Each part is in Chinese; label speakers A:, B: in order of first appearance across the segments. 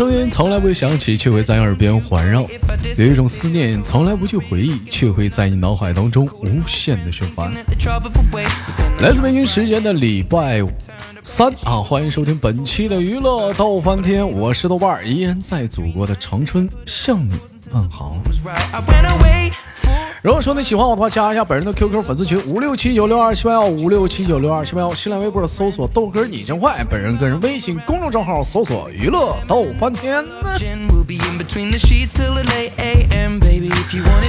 A: 声音从来不会响起，却会在耳边环绕；有一种思念从来不去回忆，却会在你脑海当中无限的循环。来自北京时间的礼拜三啊，欢迎收听本期的娱乐逗翻天，我是豆瓣，依然在祖国的长春向你问好。如果说你喜欢我的话，加一下本人的 QQ 粉丝群五六七九六二七八幺五六七九六二七八幺，新浪微博搜索豆哥你真坏，本人个人微信公众账号搜索娱乐逗翻天。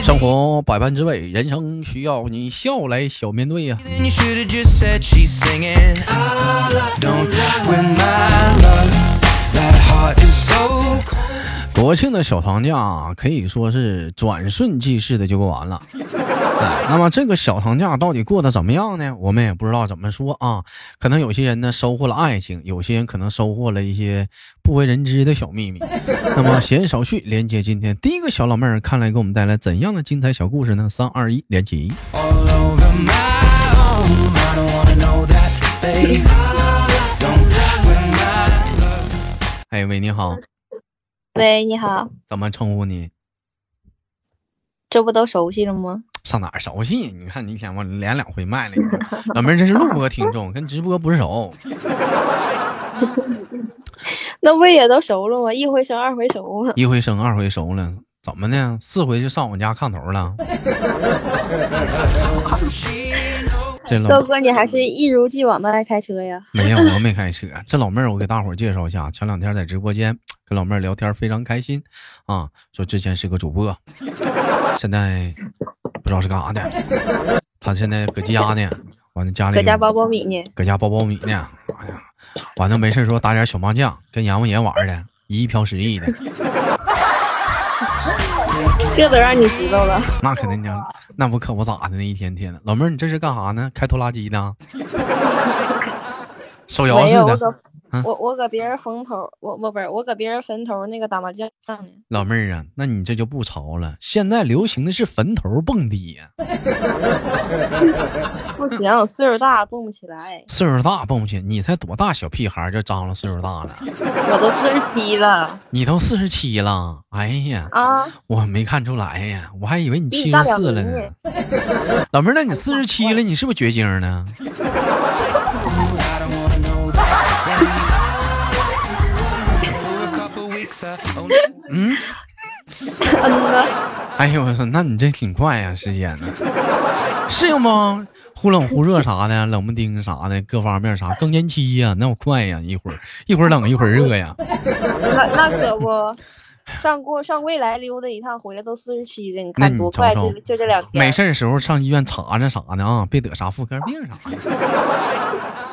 A: 生活百般滋味，人生需要你笑来小面对呀。国庆的小长假可以说是转瞬即逝的就过完了，哎，那么这个小长假到底过得怎么样呢？我们也不知道怎么说啊。可能有些人呢收获了爱情，有些人可能收获了一些不为人知的小秘密。那么闲言少叙，连接今天第一个小老妹儿，看来给我们带来怎样的精彩小故事呢？三二一，连起。哎喂，你好，怎么称呼你？
B: 这不都熟悉了吗？
A: 上哪儿熟悉？你看你天我连两回麦了，老妹儿这是录播听众，跟直播不是熟。
B: 那不也都熟了吗？一回生二回熟
A: 一回生二回熟了，怎么呢？四回就上我家炕头了。
B: 豆哥，你还是一如既往的爱开车呀？
A: 没有，我没 开车。这老妹儿，我给大伙儿介绍一下，前两天在直播间。跟老妹儿聊天非常开心，啊，说之前是个主播，现在不知道是干啥的。他现在搁家呢，完了家里
B: 搁家包苞米呢，
A: 搁家包苞米呢。哎呀，完了没事说打点小麻将，跟阎王爷玩的，一亿飘十亿的。
B: 这都让你知道了，
A: 那肯定的，那不可不咋的呢，一天天的。老妹儿，你这是干啥呢？开拖拉机呢？手摇似的。
B: 我我搁别人坟头，我我不是我搁别人坟头那个打麻将呢。
A: 老妹儿啊，那你这就不潮了。现在流行的是坟头蹦迪呀。
B: 不行，岁数大蹦不起来。
A: 岁数大蹦不起，你才多大小屁孩就张罗岁数大了。
B: 我都四十七了。
A: 你都四十七了？哎呀啊！我没看出来呀，我还以为你七十四了呢。老妹儿，那你四十七了，你是不是绝经呢？嗯，嗯呢哎呦我操，那你这挺快呀，时间呢？适应不？忽冷忽热啥的，冷不丁啥的，各方面啥更年期呀，那我快呀，一会儿一会儿冷一会儿热呀。
B: 那那可不，上过上未来溜达一趟，回来都四十七了，你看多快，就就这两天。
A: 没事的时候上医院查查啥的啊，别得啥妇科病啥的。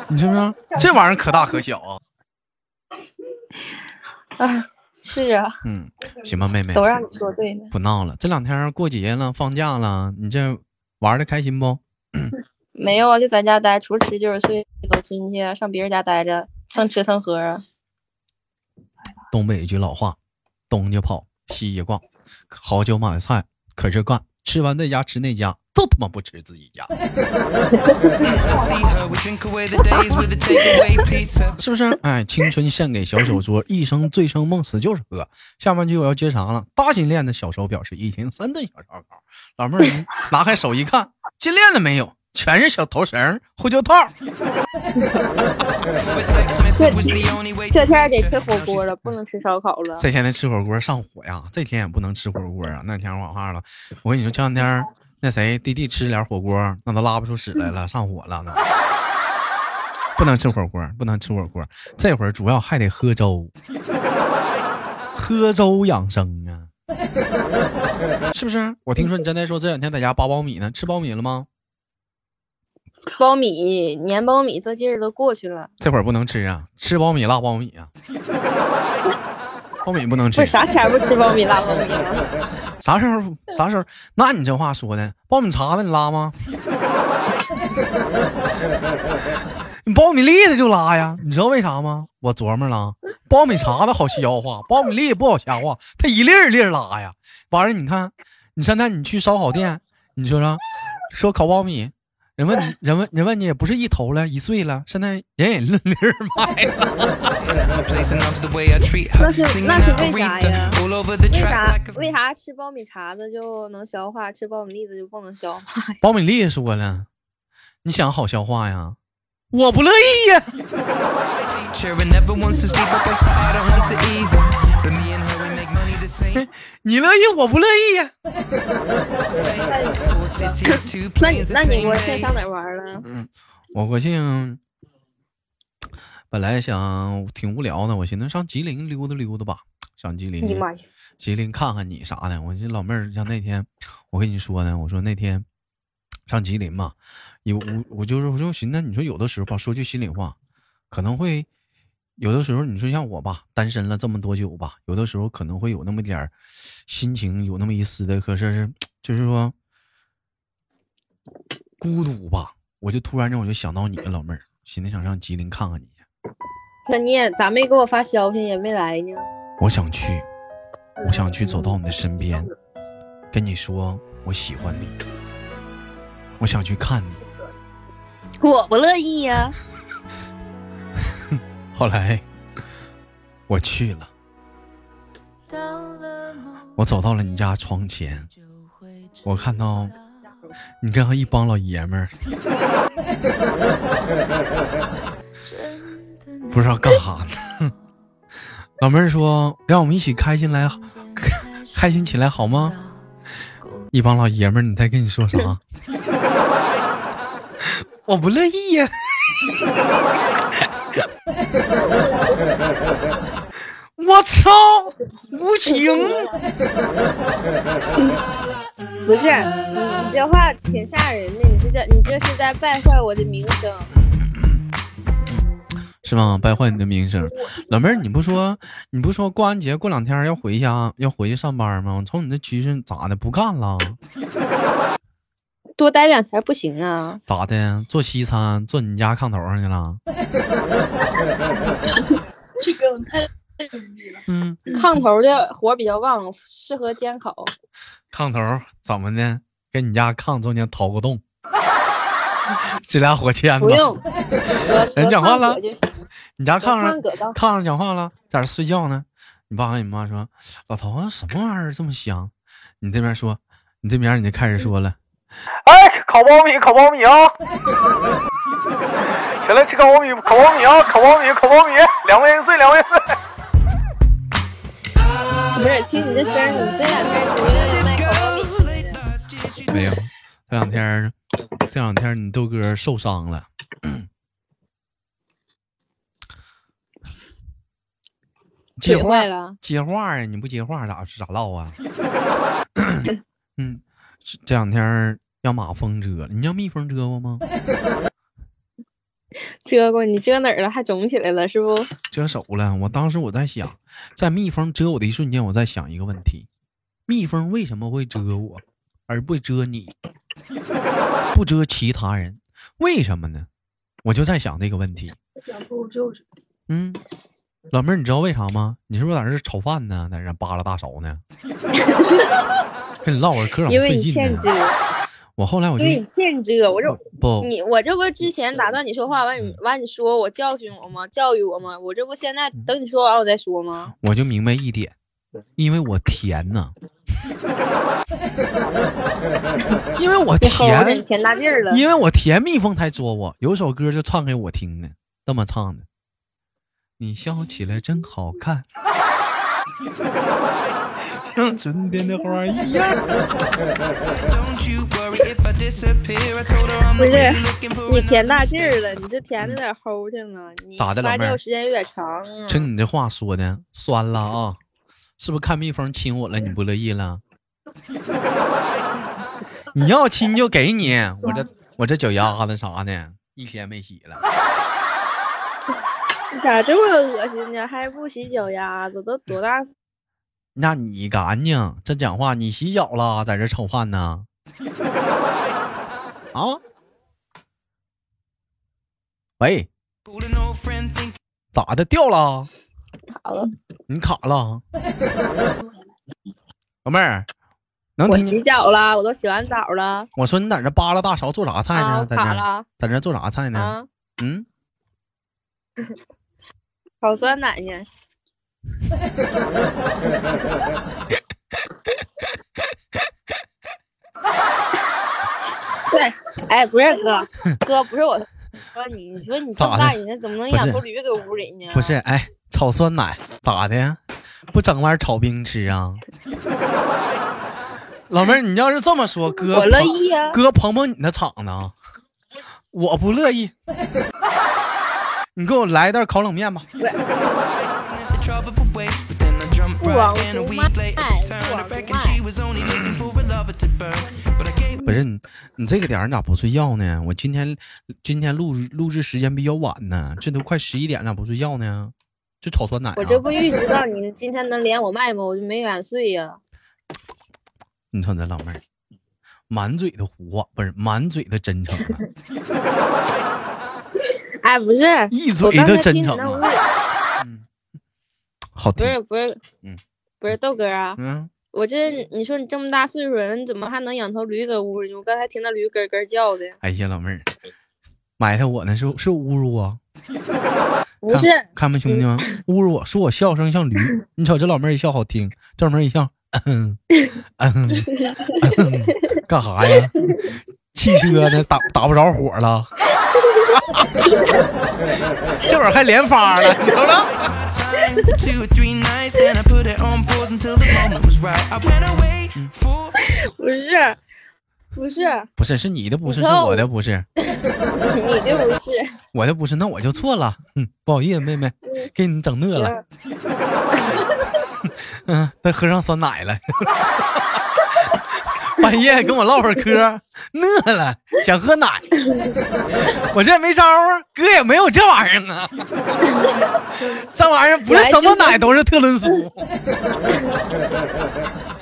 A: 你是不是？这玩意儿可大可小啊。
B: 啊。是啊，
A: 嗯，行吧，妹妹，
B: 都让你说对了，
A: 不闹了。这两天过节了，放假了，你这玩的开心不？
B: 没有啊，就在家待，除了吃就是睡，走亲戚，上别人家待着，蹭吃蹭喝啊。
A: 东北一句老话，东家跑，西家逛，好酒买菜可是干，吃完这家吃那家。都他妈不吃自己家，是不是？哎，青春献给小手镯，一生醉生梦死就是喝。下半句我要接啥了？大金链的小手表是一天三顿小烧烤。老妹儿拿开手一看，金链子没有，全是小头绳、呼叫套。
B: 这 这天得吃火锅了，不能吃烧烤了。
A: 这天得吃火锅上火呀，这天也不能吃火锅啊。那天我话了，我跟你说，前两天。那谁弟弟吃点火锅，那都拉不出屎来了，上火了呢。不能吃火锅，不能吃火锅。这会儿主要还得喝粥，喝粥养生啊，是不是？我听说你真的说这两天在家扒苞米呢，吃苞米了吗？
B: 苞米粘苞米这劲儿都过去了，
A: 这会儿不能吃啊，吃苞米辣苞米啊。苞米不能吃，
B: 不啥钱不吃苞米辣苞米吗？
A: 啥时候？啥时候？那你这话说的，苞米茬子你拉吗？你苞米粒子就拉呀？你知道为啥吗？我琢磨了，苞米茬子好消化，苞米粒不好消化，它一粒一粒拉呀。完了，你看，你现在你去烧烤店，你说说，说烤苞米，人问人问人问你也不是一头了，一岁了，现在人也论粒儿卖了。
B: 那是那是为啥呀？为啥为啥吃苞米碴子就能消化，吃苞米粒子就不能消化？
A: 苞米粒说了，你想好消化呀？我不乐意呀。你乐意，我不乐意呀。
B: 那你那你国庆上哪玩了？
A: 嗯，我国庆本来想挺无聊的，我寻思上吉林溜达溜达吧，上吉林。吉林看看你啥的。我寻老妹儿，像那天我跟你说呢，我说那天上吉林嘛，有我我就是我就寻思，你说有的时候吧，说句心里话，可能会。有的时候，你说像我吧，单身了这么多久吧，有的时候可能会有那么点儿心情，有那么一丝的，可是是就是说孤独吧。我就突然间我就想到你了，老妹儿，寻思想上吉林看看你。
B: 那你也咋没给我发消息，也没来呢？
A: 我想去，我想去走到你的身边，跟你说我喜欢你，我想去看你。
B: 我不乐意呀。
A: 后来，我去了，我走到了你家窗前，我看到你跟一帮老爷们儿，不知道干哈呢。老妹儿说：“让我们一起开心来，开心起来好吗？”一帮老爷们儿，你在跟你说啥？我不乐意呀。我操，无情！
B: 不是你，你这话挺吓人的。你这叫你这是在败坏我的名声，
A: 是吗？败坏你的名声，老妹儿，你不说你不说过完节过两天要回家要回去上班吗？我瞅你这趋势咋的？不干了？
B: 多待两天不行啊？
A: 咋的？做西餐坐你家炕头上去了？
B: 这个太。嗯，炕头的火比较旺，适合煎烤。
A: 炕头怎么的？给你家炕中间掏个洞，这俩火签子。
B: 不用。
A: 人讲话了。你家炕上炕上讲话了，在这睡觉呢。你爸和你妈说：“老头子，什么玩意儿这么香？”你这边说，你这边你就开始说了。
C: 哎，烤苞米，烤苞米啊！起来吃烤苞米，烤苞米啊！烤苞米，烤苞米，两块钱一岁，两块钱一岁。
B: 不是，听你这声，你这两天属于卖烤苞米。
A: 没有，这两天，这两天你豆哥受伤了。接话
B: 了？
A: 接话呀！你不接话咋咋唠啊？嗯。这两天让马蜂蛰了，你让蜜蜂蛰过吗？
B: 蛰过，你蛰哪儿了？还肿起来了是不？
A: 蛰手了。我当时我在想，在蜜蜂蛰我的一瞬间，我在想一个问题：蜜蜂为什么会蛰我，而不蛰你，不蛰其他人？为什么呢？我就在想这个问题。嗯，老妹儿，你知道为啥吗？你是不是在这炒饭呢？在这扒拉大勺呢？跟你唠会嗑，
B: 因为你欠蛰。
A: 我后来我就
B: 因为你欠蛰，我这
A: 不
B: 你我这不之前打断你说话完你完你说我教训我吗？教育我吗？我这不现在等你说完我再说吗？
A: 我就明白一点，因为我甜呢，因为我甜
B: 甜大劲儿了，
A: 因为我甜蜜蜂才捉我。有首歌就唱给我听的，这么唱的：你笑起来真好看。像春天的花一样。
B: 不是你甜大劲儿了，你这甜的有点齁去了。
A: 咋的，老妹儿？
B: 时间有点长。
A: 听你这话说的酸了啊！是不是看蜜蜂亲我了，你不乐意了？你要亲就给你，我这 我这脚丫子啥的，一天没洗了。
B: 咋这么恶心呢？还不洗脚丫子？都多大？
A: 那你干净，这讲话你洗脚了，在这炒饭呢？啊？喂？咋的？掉了？
B: 卡了？
A: 你卡了？老妹儿，能听
B: 洗脚了，我都洗完澡了。
A: 我说你在这扒拉大勺做啥菜呢？在这
B: 了，
A: 在这做啥菜呢？嗯，
B: 烤酸奶呢。对，哎，不是哥，哥不是我说你，你说你这么大人，怎么能养头驴搁屋里呢？
A: 不是，哎，炒酸奶咋的？不整碗炒冰吃啊？老妹儿，你要是这么说，哥
B: 我乐意啊。
A: 哥捧捧你的场呢，我不乐意。你给我来一袋烤冷面吧。
B: 不往出卖，
A: 不是你，你这个点儿你咋不睡觉呢？我今天今天录录制时间比较晚呢，这都快十一点了，不睡觉呢？就炒酸奶。
B: 我这不预知到你今天能连我麦吗？我就没敢睡呀。
A: 你瞅这老妹儿，满嘴的胡话，不是满嘴的真诚。
B: 哎，不是，
A: 一嘴的真诚。嗯。好听。
B: 不是不是，嗯，不是豆哥啊，嗯，我这你说你这么大岁数了，你怎么还能养头驴搁屋里？我刚才听到驴咯咯叫的。
A: 哎呀，老妹儿，埋汰我呢，是是侮辱我？
B: 不是，
A: 看没兄弟们，侮辱我说我笑声像驴。你瞅这老妹儿一笑好听，这老妹儿一笑，嗯嗯，干啥呀？汽车呢？打打不着火了？这会儿还连发了，你瞅瞅。
B: 不是，不是，
A: 不是，是你的不是，是我的不是，
B: 你的不是，
A: 我的不是，那我就错了，不好意思，妹妹，给你整饿了，嗯，再喝上酸奶了。半夜跟我唠会儿嗑，饿了想喝奶，我这没招啊，哥也没有这玩意儿啊。这玩意儿不是什么奶都是特仑苏。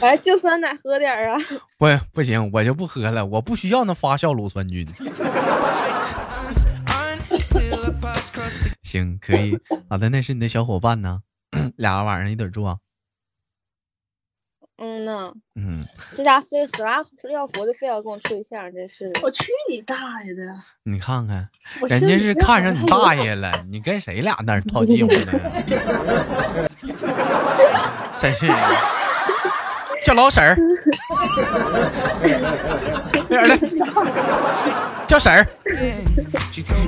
B: 哎，就酸奶喝点啊。
A: 不不行，我就不喝了，我不需要那发酵乳酸菌。行，可以。好的，那是你的小伙伴呢，俩晚上一起住。
B: 嗯呢，嗯，这家非死拉要活的，非要跟我处对象，真是的
D: 我去你大爷的！
A: 你看看，人家是看上你 大爷了，你跟谁俩那套近乎呢？真是的叫老婶儿，点的，叫婶儿。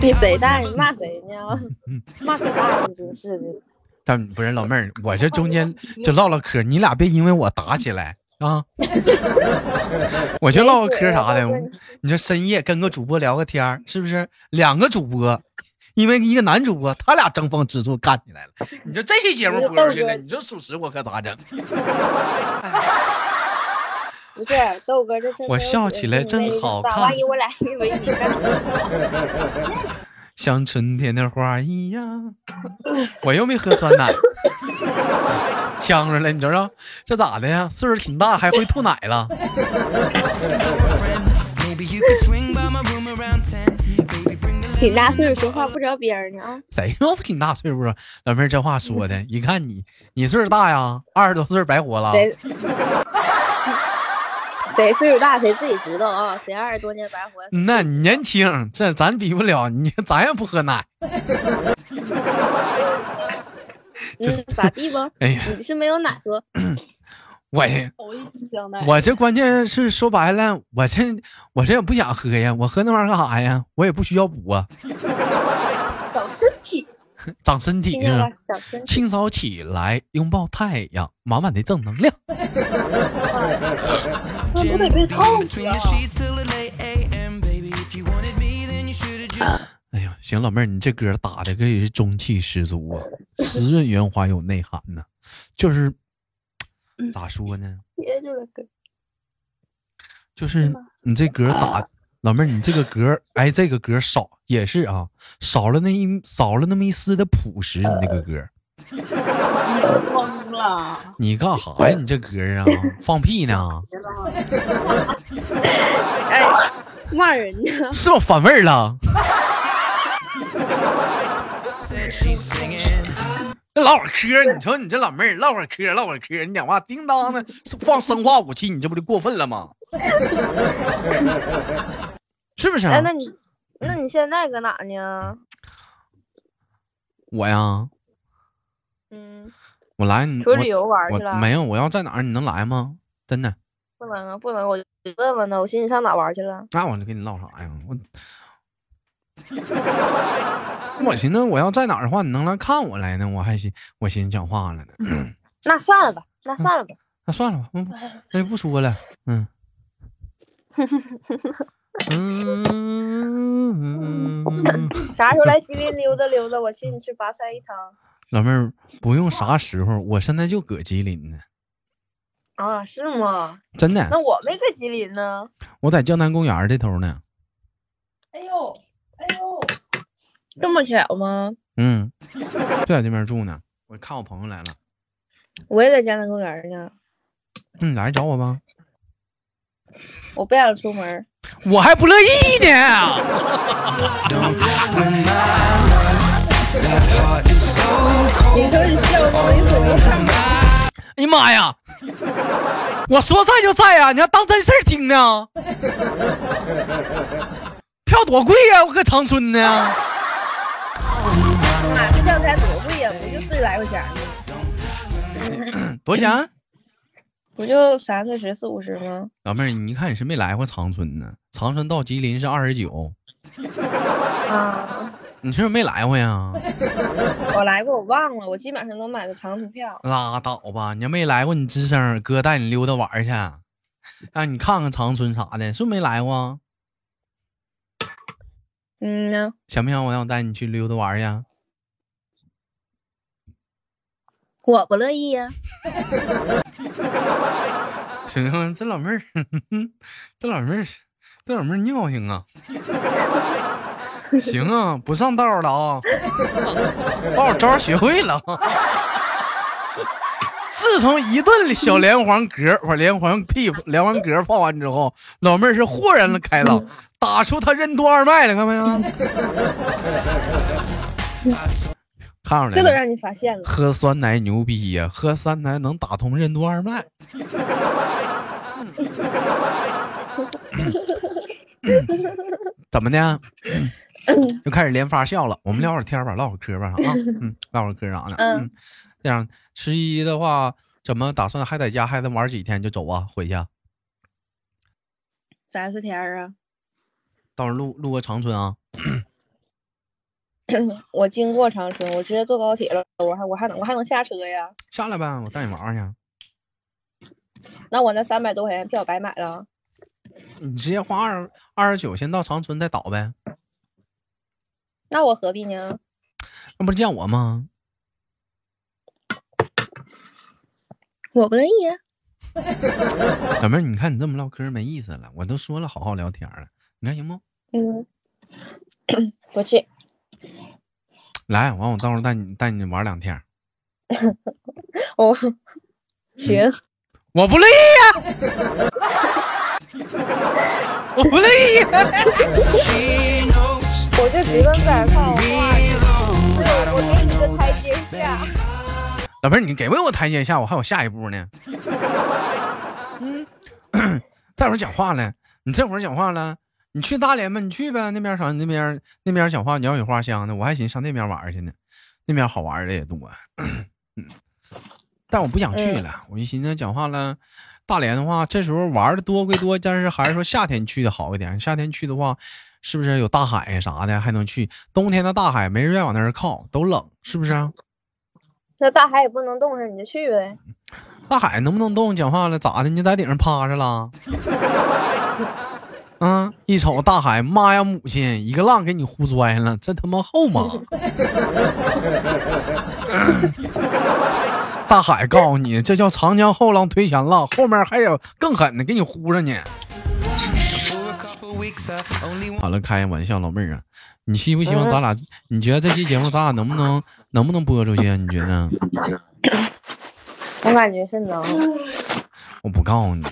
B: 你谁大？你骂谁呢？骂谁大？你真是的。
A: 但不是老妹儿，我这中间就唠唠嗑，你俩别因为我打起来啊！我就唠唠嗑啥的。你说深夜跟个主播聊个天是不是？两个主播，因为一个男主播，他俩争风吃醋干起来了。你说这期节目播出去了，你说属实我可咋整？
B: 不是豆哥，这
A: 我笑起来真好看。
B: 万一我俩因为你干起
A: 像春天的花一样，我又没喝酸奶，呛着了，你瞅瞅这咋的呀？岁数挺大还会吐奶了？
B: 挺大岁数说话不着边儿呢啊！
A: 谁说不挺大岁数啊？老妹儿这话说的，一看你，你岁数大呀，二十多岁白活了。
B: 谁 岁数大谁自己知道啊！谁二十多年白活？
A: 那你年轻，这咱比不了。你 咱也不喝奶。
B: 嗯，咋地不？哎呀，你是没有奶喝。
A: 我我这关键是说白了，我这我这也不想喝呀。我喝那玩意儿干啥呀？我也不需要补啊。
D: 长身体。
A: 长身体啊！清早起来拥抱太阳，满满的正能量。
D: 我得被烫死
A: 哎呀，行，老妹儿，你这歌打的可以是中气十足啊，湿润圆滑有内涵呢。就是咋说呢？就是你这歌打。老妹儿，你这个格，哎，这个格少也是啊，少了那一少了那么一丝的朴实。你那个歌，
D: 疯了！
A: 你干啥呀？你这歌啊，放屁呢？
B: 哎，骂人呢？
A: 是不反味儿了？这唠会儿嗑，你瞅你这老妹儿唠会儿嗑，唠会儿嗑，你讲话叮当的放生化武器，你这不就过分了吗？是不是？
B: 哎，那你那你现在搁哪呢？
A: 我呀，
B: 嗯，
A: 我来你
B: 出去旅游玩去了？
A: 没有，我要在哪儿？你能来吗？真的？
B: 不能啊，不能！我问问呢，我寻思你上哪玩去了？
A: 那我就跟你唠啥呀？我我寻思我要在哪儿的话，你能来看我来呢？我还寻我寻思讲话了呢。
B: 那算了吧，那算了吧，
A: 那算了吧，嗯，那就不说了。嗯。
B: 嗯，啥时候来吉林溜达溜达？我请你吃拔菜一汤。
A: 老妹儿，不用啥时候，我现在就搁吉林呢。
B: 啊，是吗？
A: 真的。
B: 那我没搁吉林呢。
A: 我在江南公园这头呢。
D: 哎呦，哎呦，
B: 这么巧吗？
A: 嗯，就在这边住呢。我看我朋友来了。
B: 我也在江南公园呢。
A: 你来找我吧。
B: 我不想出门，
A: 我还不乐意呢。
B: 你说你笑我一回。
A: 哎呀妈呀！我说在就在呀，你还当真事儿听呢？票多贵呀！我搁长春呢。
B: 妈，这票才多贵呀？不就四十来块钱
A: 吗？多少钱？
B: 不就三四十、四五十吗？
A: 老妹儿，你看你是没来过长春呢？长春到吉林是二十九。
B: 啊，
A: 你是不是没来过呀？
B: 我来过，我忘了，我基本上都买的长途票。
A: 拉倒吧，你要没来过，你吱声，哥带你溜达玩去，让你看看长春啥的，是不是没来过？
B: 嗯呢。
A: 想不想我让我带你去溜达玩去？
B: 我不乐意呀。
A: 行，这老妹儿，这老妹儿，这老妹儿尿性啊！行啊，不上道了啊！把我招学会了。自从一顿小连环嗝，把连环屁连环嗝放完之后，老妹儿是豁然的开朗，打出他任督二脉了，看没有？看出来，
B: 这都让你发现了。
A: 喝酸奶牛逼呀！喝酸奶能打通任督二脉。怎么的？又开始连发笑了。我们聊会儿天吧，唠会儿嗑吧，啊，嗯，唠会儿嗑啥的。嗯，这样十一的话，怎么打算还在家还能玩几天就走啊？回去？
B: 三四天啊。
A: 到时候路路过长春啊。
B: 我经过长春，我直接坐高铁了。我还我还能我还能下车呀？
A: 下来呗，我带你玩玩去。
B: 那我那三百多块钱票白买了。
A: 你直接花二二十九，先到长春再倒呗。
B: 那我何必呢？
A: 那不是见我吗？
B: 我不乐意。
A: 老妹儿，你看你这么唠嗑没意思了。我都说了好好聊天了，你看行不？
B: 嗯，不去。
A: 来，完我到时候带你带你玩两天。
B: 我 行，
A: 我不乐意呀，我不乐意。
B: 我就只能在这套话，我给你个台阶下。
A: 老妹儿，你给不给我台阶下？我还有下一步呢。嗯，待会儿讲话了，你这会儿讲话了。你去大连吧，你去呗，那边啥？那边那边讲话鸟语花香的，我还寻思上那边玩去呢，那边好玩的也多。嗯，但我不想去了，我就寻思讲话了。大连的话，这时候玩的多归多，但是还是说夏天去的好一点。夏天去的话，是不是有大海啥的还能去？冬天的大海没人愿往那儿靠，都冷，是不是？
B: 那大海也不能动上，你就去呗。
A: 大海能不能动？讲话了咋的？你在顶上趴着了？嗯，一瞅大海，妈呀，母亲，一个浪给你呼摔了，这他妈后妈？大海告诉你，这叫长江后浪推前浪，后面还有更狠的给你呼着呢。好了，开玩笑，老妹儿啊，你希不希望咱俩？你觉得这期节目咱俩能不能能不能播出去啊？你觉得？
B: 我感觉是能。
A: 我不告诉你，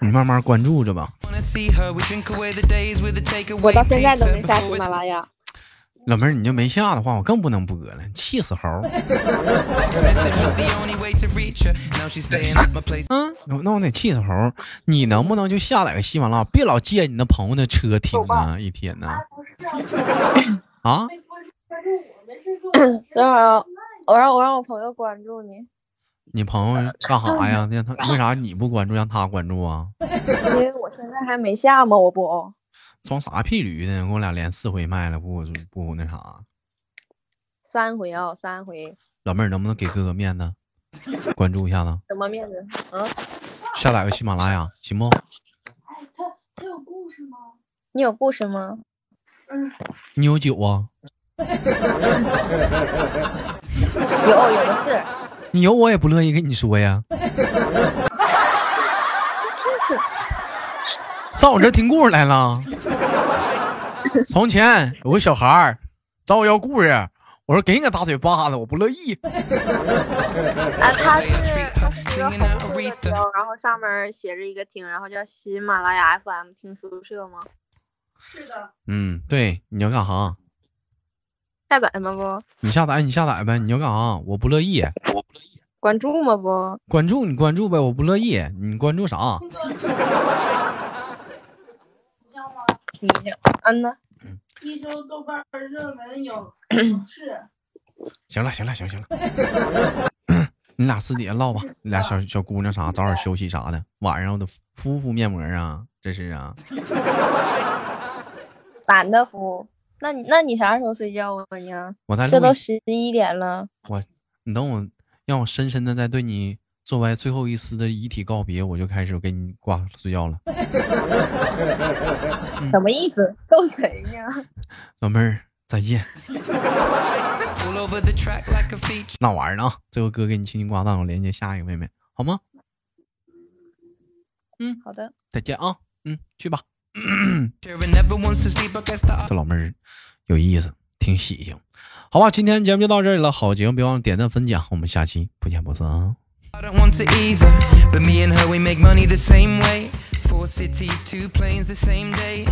A: 你慢慢关注着吧。
B: 我到现在都没下喜马拉雅。
A: 老妹儿，你就没下的话，我更不能播了，气死猴。嗯，那我得气死猴。你能不能就下载个喜马拉雅，别老借你那朋友的车听啊，一天呢？啊？
B: 等会儿，我让我让我朋友关注你。
A: 你朋友干啥呀？让他为啥你不关注，让他关注啊？
B: 因为我现在还没下嘛，我不。
A: 装啥屁驴呢？跟我俩连四回麦了，不不那啥。
B: 三回啊，三回。
A: 老妹儿能不能给哥哥面子，关注一下子？
B: 什么面子？嗯。
A: 下载个喜马拉雅，行不？
D: 哎他他有故事吗？
B: 你有故事吗？
D: 嗯。
A: 你有酒啊？
B: 有有的是。
A: 你有我也不乐意跟你说呀。上我这听故事来了。从前有个小孩儿找我要故事，我说给你个大嘴巴子，我不乐意。
B: 啊，他是他是一个红色的标，然后上面写着一个听，然后叫喜马拉雅 FM 听书社吗？
D: 是的。
A: 嗯，对，你要干啥？
B: 下载吗不？
A: 你下载，你下载呗。你要干啥？我不乐意。我不乐意。
B: 关注吗不？
A: 关注你关注呗，我不乐意。你关注啥？
B: 你嗯呢？
D: 一周豆瓣热门影视。
A: 行了，行了，行行了。你俩私底下唠吧，你俩小小姑娘啥，早点休息啥的。晚上我得敷敷面膜啊，这是啊。
B: 懒得敷？那你那你啥时候睡觉啊你？
A: 我在
B: 这都十一点了。
A: 我，你等我，让我深深的再对你。做完最后一丝的遗体告别，我就开始给你挂睡觉了。
B: 什么意思？揍谁呢？
A: 老妹儿，再见。那玩意儿呢？最后哥给你轻轻挂断，我连接下一个妹妹，好吗？
B: 嗯，好的。
A: 再见啊，嗯，去吧。这老妹儿有意思，挺喜庆。好吧，今天节目就到这里了。好节目别忘了点赞分享，我们下期不见不散啊。I don't want to either, but me and her we make money the same way. Four cities, two planes the same day.